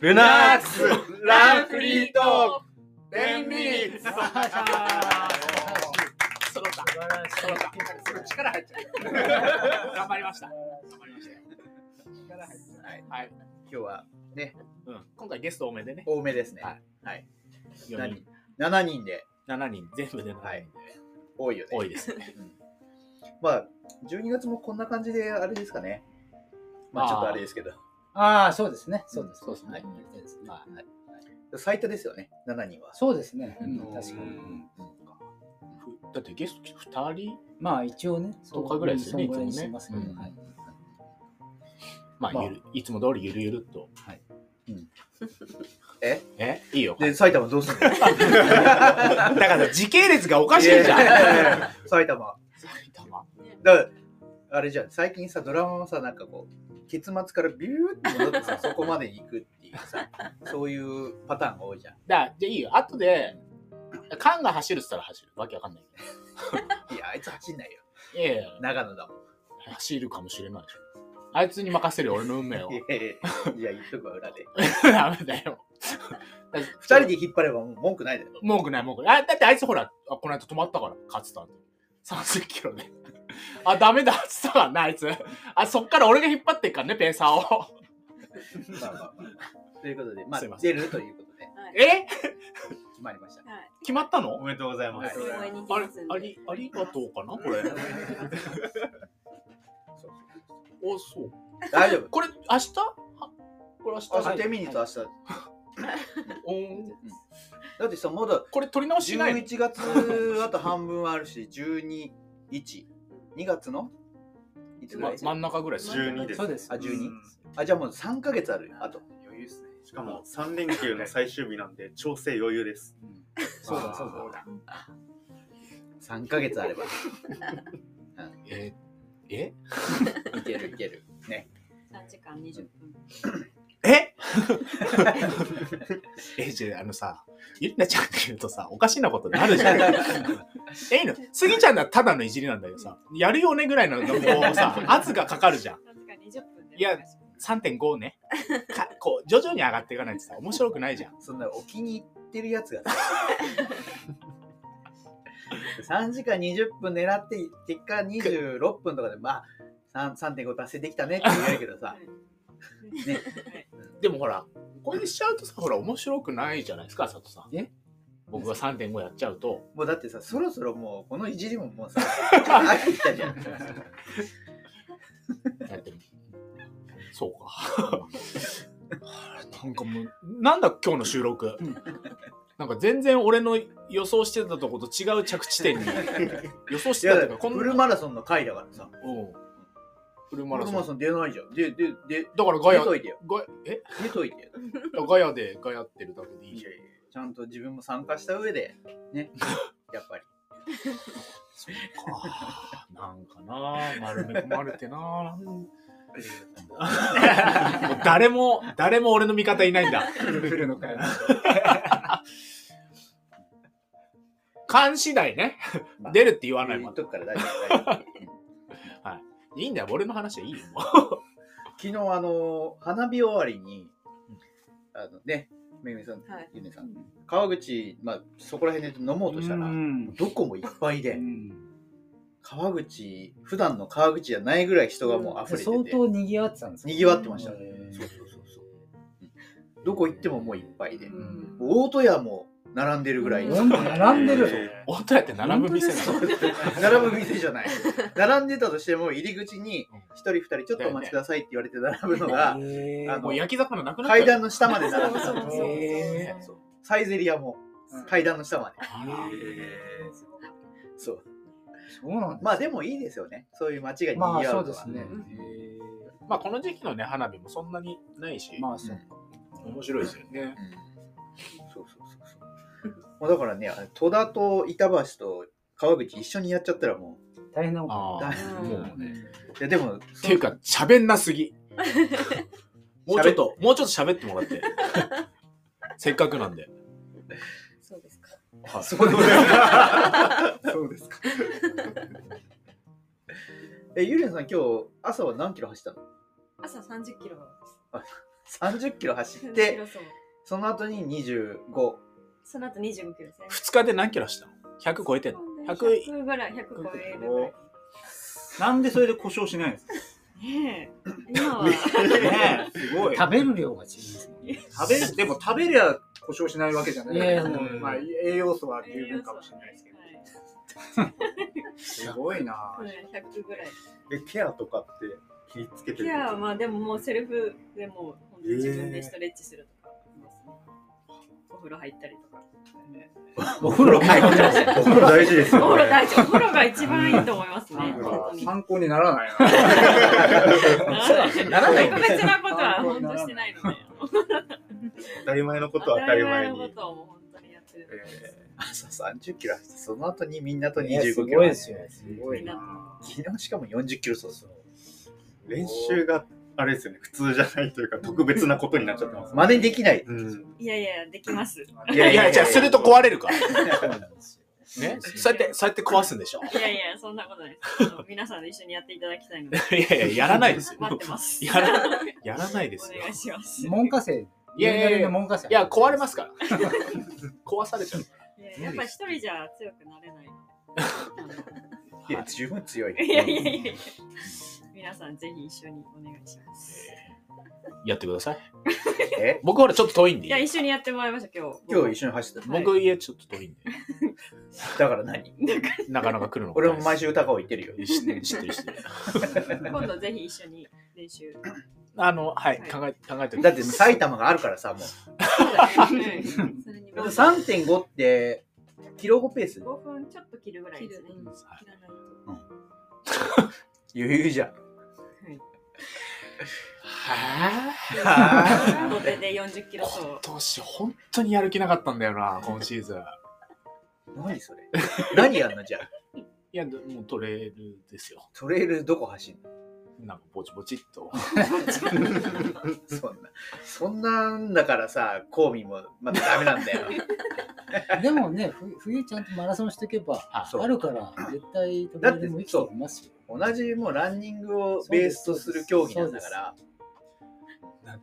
ルナックスランフリート10ミニッツ揃った。揃った。力入っちゃう。頑張りました。頑張りましたよ。はいはい。今日はね、うん。今回ゲスト多めでね。多めですね。はい。はい。4何？人。7人で7人。全部で7人で。はい多いよね。多いですね。うんまあ、12月もこんな感じであれですかね。まあ、ちょっとあれですけど。ああ、そうですね。そうです。そうですねはい。そうですねはいはい最多ですよね、7人は。そうですね。うんうん確かに。ふだってゲスト2人？まあ一応ね、10日ぐらいですよねいいつもねしまあ、ゆるいつも通りゆるゆるっと。はいえ？え？いいよ。で、埼玉どうすんの？だから時系列がおかしいじゃん。埼玉。埼玉。だあれじゃん、最近さ、ドラマもさ、なんかこう、結末からビューって戻ってさ、そこまでに行くっていうさ、そういうパターンが多いじゃん。だじゃあいいよ。後で、缶が走るっつったら走る。わけわかんない いや、あいつ走んないよ。いやいや、長野だもん。走るかもしれないでしょ。あいつに任せるよ俺の運命を い。やいやいっとくわ、裏で。ダメだよ。二人で引っ張ればもう文句ないだろ。文句ない文句ない。あだってあいつほら、あこの間止まったから、勝つたんで。30キロで。あ、ダメだっつったからな、あいつ。あ、そっから俺が引っ張ってっからね、ペーサーを。まあまあまあ。ということで、まあすいま、せ出るということで、え？決まりました。はい。決まったの？おめでとうございます。応援に行きあれますんで。ありありがとうかなこれ。お、そう。大丈夫。これ、明日？はこれ明日？明日、はいテミニと明日。おーだってさ、まだこれ取り直ししないの？11月あと半分あるし、12、1、2月のいつぐらいま真ん中ぐらいです12です。そうですあ、12? あ、じゃあもう3ヶ月あるよ。あと。余裕ですね。しかも3連休の最終日なんで 調整余裕です。そうだそうだ。3ヶ月あれば。え え？いけるいける。ね。3時間20分。え？え、じゃあ、あのさ、ゆりなちゃんって言うとさ、おかしなことになるじゃん。えいいの？スギちゃんならただのいじりなんだけどさ、やるよねぐらいののこうさ、圧がかかるじゃん。3時間20分で。いや3.5ね。かこう、徐々に上がっていかないとさ、面白くないじゃん。そんなお気に入ってるやつがさ。3時間20分狙って、結果26分とかで、まあ、3 3.5達成できたねって言えるけどさ。ね。でもほら、これにしちゃうとさ、ほら、面白くないじゃないですか、佐藤さん。え？僕が3.5やっちゃうと。もうだってさ、そろそろもう、このいじりももうさ、飽きてきたじゃん。だってそうか。なんかもう、なんだ今日の収録。なんか全然俺の予想してたとこと違う着地点に 予想しいやだてたとか、こんフルマラソンの回だからさ。うんフルフマラソン。ルマラソン出ないじゃん。で、で、で、だからガヤ、出といてよ。ガヤえ？出といてよ。ガヤでガヤってるだけでいいじゃんいやい。やちゃんと自分も参加した上で、ね。やっぱり。そうか。なんかな、丸め込まれてな。なんもう誰も、誰も俺の味方いないんだ。フルフルの会勘次第ね。出るって言わないもん。言っとくから大丈夫。大丈夫いいんだよ、俺の話はいいよ。昨日、あの、花火終わりに、あのね、めぐみさん、はいゆねさん、川口、まあ、そこら辺で飲もうとしたら、うん。どこもいっぱいで、うん。川口、普段の川口じゃないぐらい人がもう溢れてて、相当賑わってたんですか？賑わってました。へそうそうそうそう。うん。どこ行ってももういっぱいで、大戸屋も並んでるぐらい、並んでる。本当やって並ぶ店。なの。並ぶ店じゃない。並んでたとしても、入り口に一人二人ちょっとお待ちくださいって言われて並ぶのが、へー。あのもう焼き魚なくなったよ階段の下まで並んでたそうそうそう。へそう。サイゼリアも階段の下まで。そう。そうなんですまあでもいいですよね。そういう街がまあ賑わうのは。そうですね。まあこの時期のね、花火もそんなにないし、ーまあそう。面白いですよね。もうだからね、戸田と板橋と川口一緒にやっちゃったらも大変なことああ、だもうね。う。いやでも、っていうか、喋んなすぎ。もうちょっと、もうちょっと喋ってもらって。せっかくなんで。そうですか。はいそうですか。そうですか。え、ゆりなさん今日朝は何キロ走ったの？朝30キロです。30キロ走っ30キてその後に25その後25キロですね。2日で何キロしたの ?100 超えてんの ?100 100ぐらい、100超えるぐらい。なんでそれで故障しないんですかねえ、今は、ねえすごい。食べる量が違いますね。食べる、でも食べりゃ故障しないわけじゃない。いやいやうんまあ、栄養素は十分かもしれないですけど。すごいなはいはい100ぐらい。え、ケアとかって気につけてる？ケアはまあでももうセルフでもう本当に自分でストレッチするとか風呂入ったりとか。お風呂入ってますよ。お風呂大事ですおよ、ね。風呂大事。お風呂が一番いいと思いますね。参考にならないな。ならない特別なことは本当してないので。当たり前のことは当たり前に当たり前のこ。とを本当にやってる。朝30キロ走ってその後にみんなといや25すキロごいですよ。すごいな。昨日しかも40キロ走練習があれですよね、普通じゃないというか特別なことになっちゃってます。真似できないうん。いやいや、できます。いいやいや、じゃあすると壊れるから。ね、そうやって、そうやって壊すんでしょ。いやいや、そんなことないです。皆さんで一緒にやっていただきたいので。いやいや、やらないですよ。待ってます。やらやらないですよお願。いします。門下生。いやいやいやの門下生。いや、壊れますから。壊されちゃう。いややっぱ一人じゃ強くなれない。いや十分強いいやいやいや。皆さんぜひ一緒にお願いします。やってください。え？僕ほらちょっと遠いんでいや、。一緒にやってもらいました、今日。今日一緒に走ってたはい僕家ちょっと遠いんで。だから何？なかなか来るのが俺も毎週高尾行ってるよ知ってる知ってる知ってる。今度ぜひ一緒に練習。あの、はい、はい考え、考えてだって埼玉があるからさもうそうだね。うんそれに3.5ってキロ5ペース？5分ちょっと切るぐらいですね。はい切らないと。余裕じゃんはなのでで40キロ走。今年本当にやる気なかったんだよな、今シーズン。何それ？何やんのじゃあいや、でもうトレイルですよ。トレイルどこ走んの？なんかぼちぼちっと。そんなそんなんだからさコーミもまたダメなんだよ でもね、ふ冬ちゃんとマラソンしておけば、あるから、絶対トレイルも生きていますよ。同じもうランニングをベースとする競技なんだから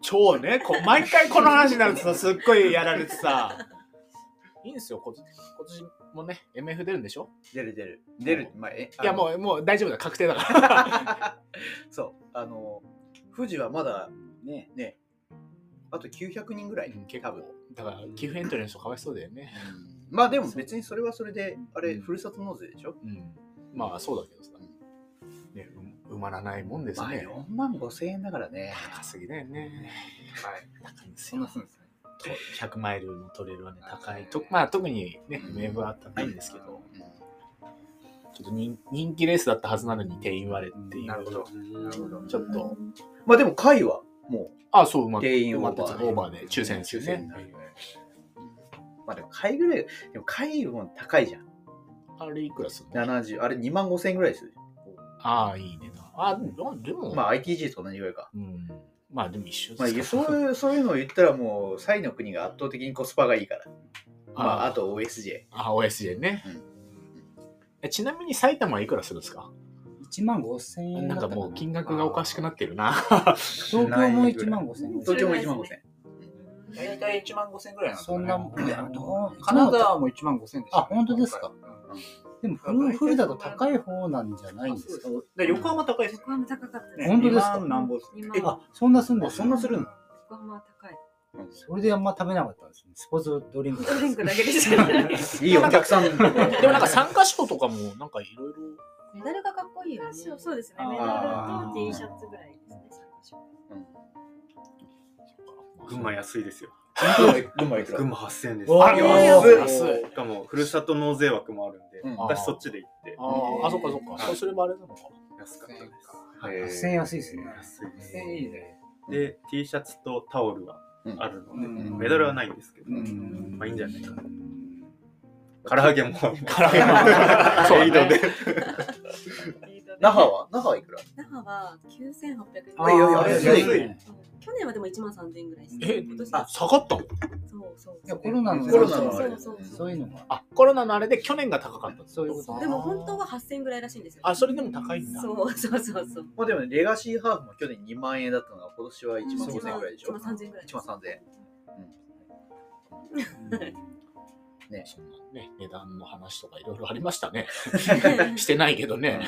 超ね、こう毎回この話になるとさ、すっごいやられてさ。いいんですよ、今年今年もね、MF 出るんでしょ？出る出る出るまあえいや、もうう、もう大丈夫だ、確定だから。そうあの富士はまだね。ねあと900人ぐらいうん結構。だから、寄付エントリーの人かわいそうだよね。まあでも別にそれはそれであれうんふるさと納税でしょ？うん。まあ、そうだけどさ。ね、う埋まらないもんですまあね。4万5千円だからね高すぎだよね。高いんですよそんな。すんですね。と100マイルのトレイルはね、高い。とまあ、特にね、MF は高いんですけど、ちょっと人人気レースだったはずなのに定員割れっていう。なるほど。なるほど。ちょっと。まあでも会はもあ、そう、ま定員埋まってオーバーオーバーで抽選うですよね。うまあでも会ぐらいでも会も高いじゃんあれいくらすんの？70あれ2万5千円ぐらいするああ、いいねな。あ、でも、まあ ITG と同じぐらいかうん。まあでも一緒まあいですかやそういうそういうのを言ったらもうサイの国が圧倒的にコスパがいいから。まああと OSJ あ、OSJ ね。えちなみに埼玉はいくらするんですか？1万5千円だったかな。なんかもう金額がおかしくなってるな。東京も1万5千円。東京も1万5千大体1万5千ぐらいなんですそんな、いや、ども1万5千でした、あ本当ですか？でもフルフルだと高い方なんじゃないんですか？で横浜高いです横浜高かったで。本当ですか？2万何本です2万あ、そんなすんですそんなするの？横浜は高い。それであんま食べなかったんですね。スポーツドリンク。ドリンクだけでした。いいお客さん でもなんか参加賞とかもなんかいろいろ。メダルがかっこいいよね。そうですね。メダルと T シャツぐらいですね。参加賞群馬安いですよ。群馬いくら群馬8000円です。あ安い安い。しかも、ふるさと納税枠もあるんで、うん私そっちで行って、あーあ、そっかそっか。そうすればあれなのか。安かったです。へー8000円安いですね。安いです。いいね。で、T シャツとタオルはあるので、うんメダルはないんですけど、うんまあいいんじゃないかな。唐揚げも。唐揚げも。そうだねエイドで。那覇 は？那覇はいくら？那覇は9800円。あいやいや安安い去年はでも1万3000円ぐらいです。え今年あ下がったの？そうそういやコロナのコロナのあれ。そうそうそう。そういうのがあコロナのあれで去年が高かったそういうこと。でも本当は8000円ぐらいらしいんですよ。あそれでも高いんだ。そうそうそうそう。まあでもねレガシーハーフも去年2万円だったのが今年は1万5000円ぐらいでしょ？1万3000円ぐらい。1万3000円。ねそん。なね値段の話とかいろいろありましたね。してないけどね、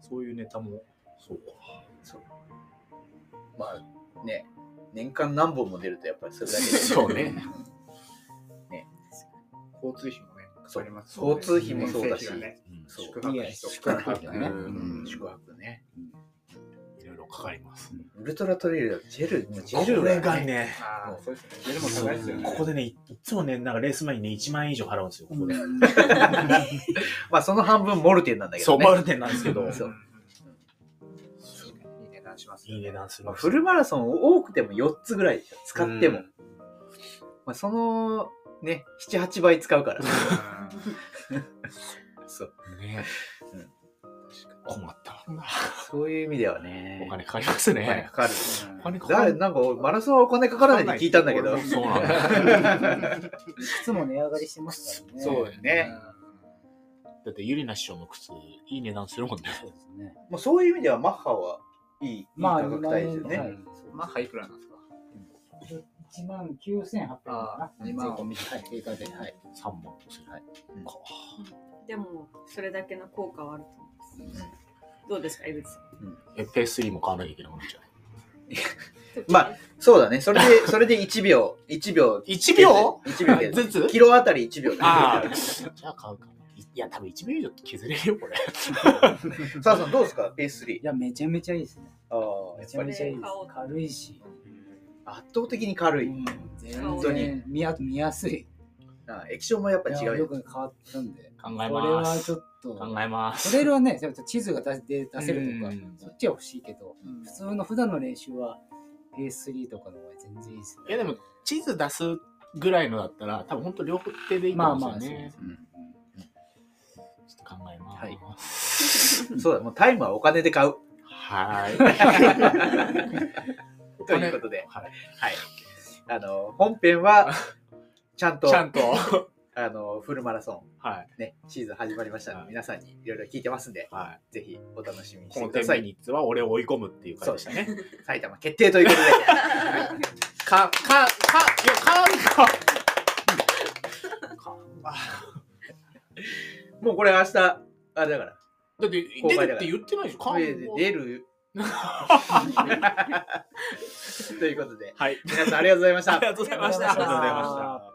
そういうネタも。そうか。まあね年間何本も出るとやっぱりそれだけで。そうね。交通費もね、かかります交通費もそうだし。ね宿泊費と宿泊費だね。うん。宿泊ね。いろいろかかります、ウルトラトレイルだとジェルもうジェルこれがねああ、そうですね。ジェルも高いですよね。ここでねいいつもねなんかレース前にね1万円以上払うんですよここで、まあその半分モルテンなんだけどね。そうマルテンなんですけど段しますいい値段するまあフルマラソン多くても4つぐらいでしょ使っても、うん。まあ、そのね78倍使うから。そう。ね、うん。困ったもんなそういう意味ではね。お金かかりますお金ねかかる。お金かかる。だなんかマラソンはお金かからないって聞いたんだけど。そうなんだ。靴も値上がりしてますからね。そうだよねだってゆりな師匠の靴いい値段するもんね。そうですね。もうそういう意味ではマッハはいいいいまあ価格帯ですよね、はい。マッハいくらなんですか。1万9800円かな。あ2万税込みはい定価で。はい。3万とする、はい。うん。かでもそれだけの効果はあると思います。どうですか、井口さん。えペース3も買わなきゃいけなくなっちゃう。まあそうだね。それでそれで1秒1秒。1秒？1秒。ずつ？キロあたり1秒。ああ じゃあ買うかないいや多分1秒以上削れるよこれ。さあさんどうですか？ペース3いやめちゃめちゃいいですね。ああめちゃめちゃいいです。軽いし。圧倒的に軽い、うん全本当に然。見や見やすい。あ液晶もやっぱ違うやよく変わったんで。考えこれはますちょっと。考えます。トレイルはね、ちょっと地図が出で出せるとかうん、そっちは欲しいけど、普通の普段の練習は PS3 とかの方が全然いいですね。いやでも地図出すぐらいのだったら多分本当両手でいいとまあ思うんですよね。まあそうです。ね。考えます。はい。そうだもうタイムはお金で買う。はい。ということで、はい。はい、あの本編はちゃんとちゃんと。あのフルマラソはい。ン、ね、シーズン始まりましたので、はい。皆さんにいろいろ聞いてますんで、はい。ぜひお楽しみにしこの10てください。ミニッツは俺を追い込むっていう回でしたね。埼玉決定ということで、かかかよかんかもうこれ明日、あれだから、だって公開だから。出るって言ってないでしょかんで出る。ということで、はい。皆さんありがとうございました。あり。がとうございました。ありがとうございました